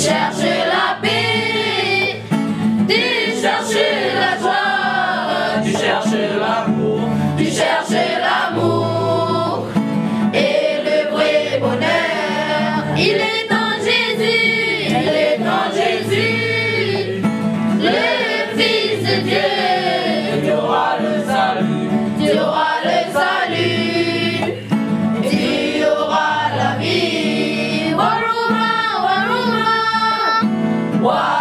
cherche la paix, tu cherches la joie, tu cherches l'amour, tu cherches l'amour et le vrai bonheur. Il est why?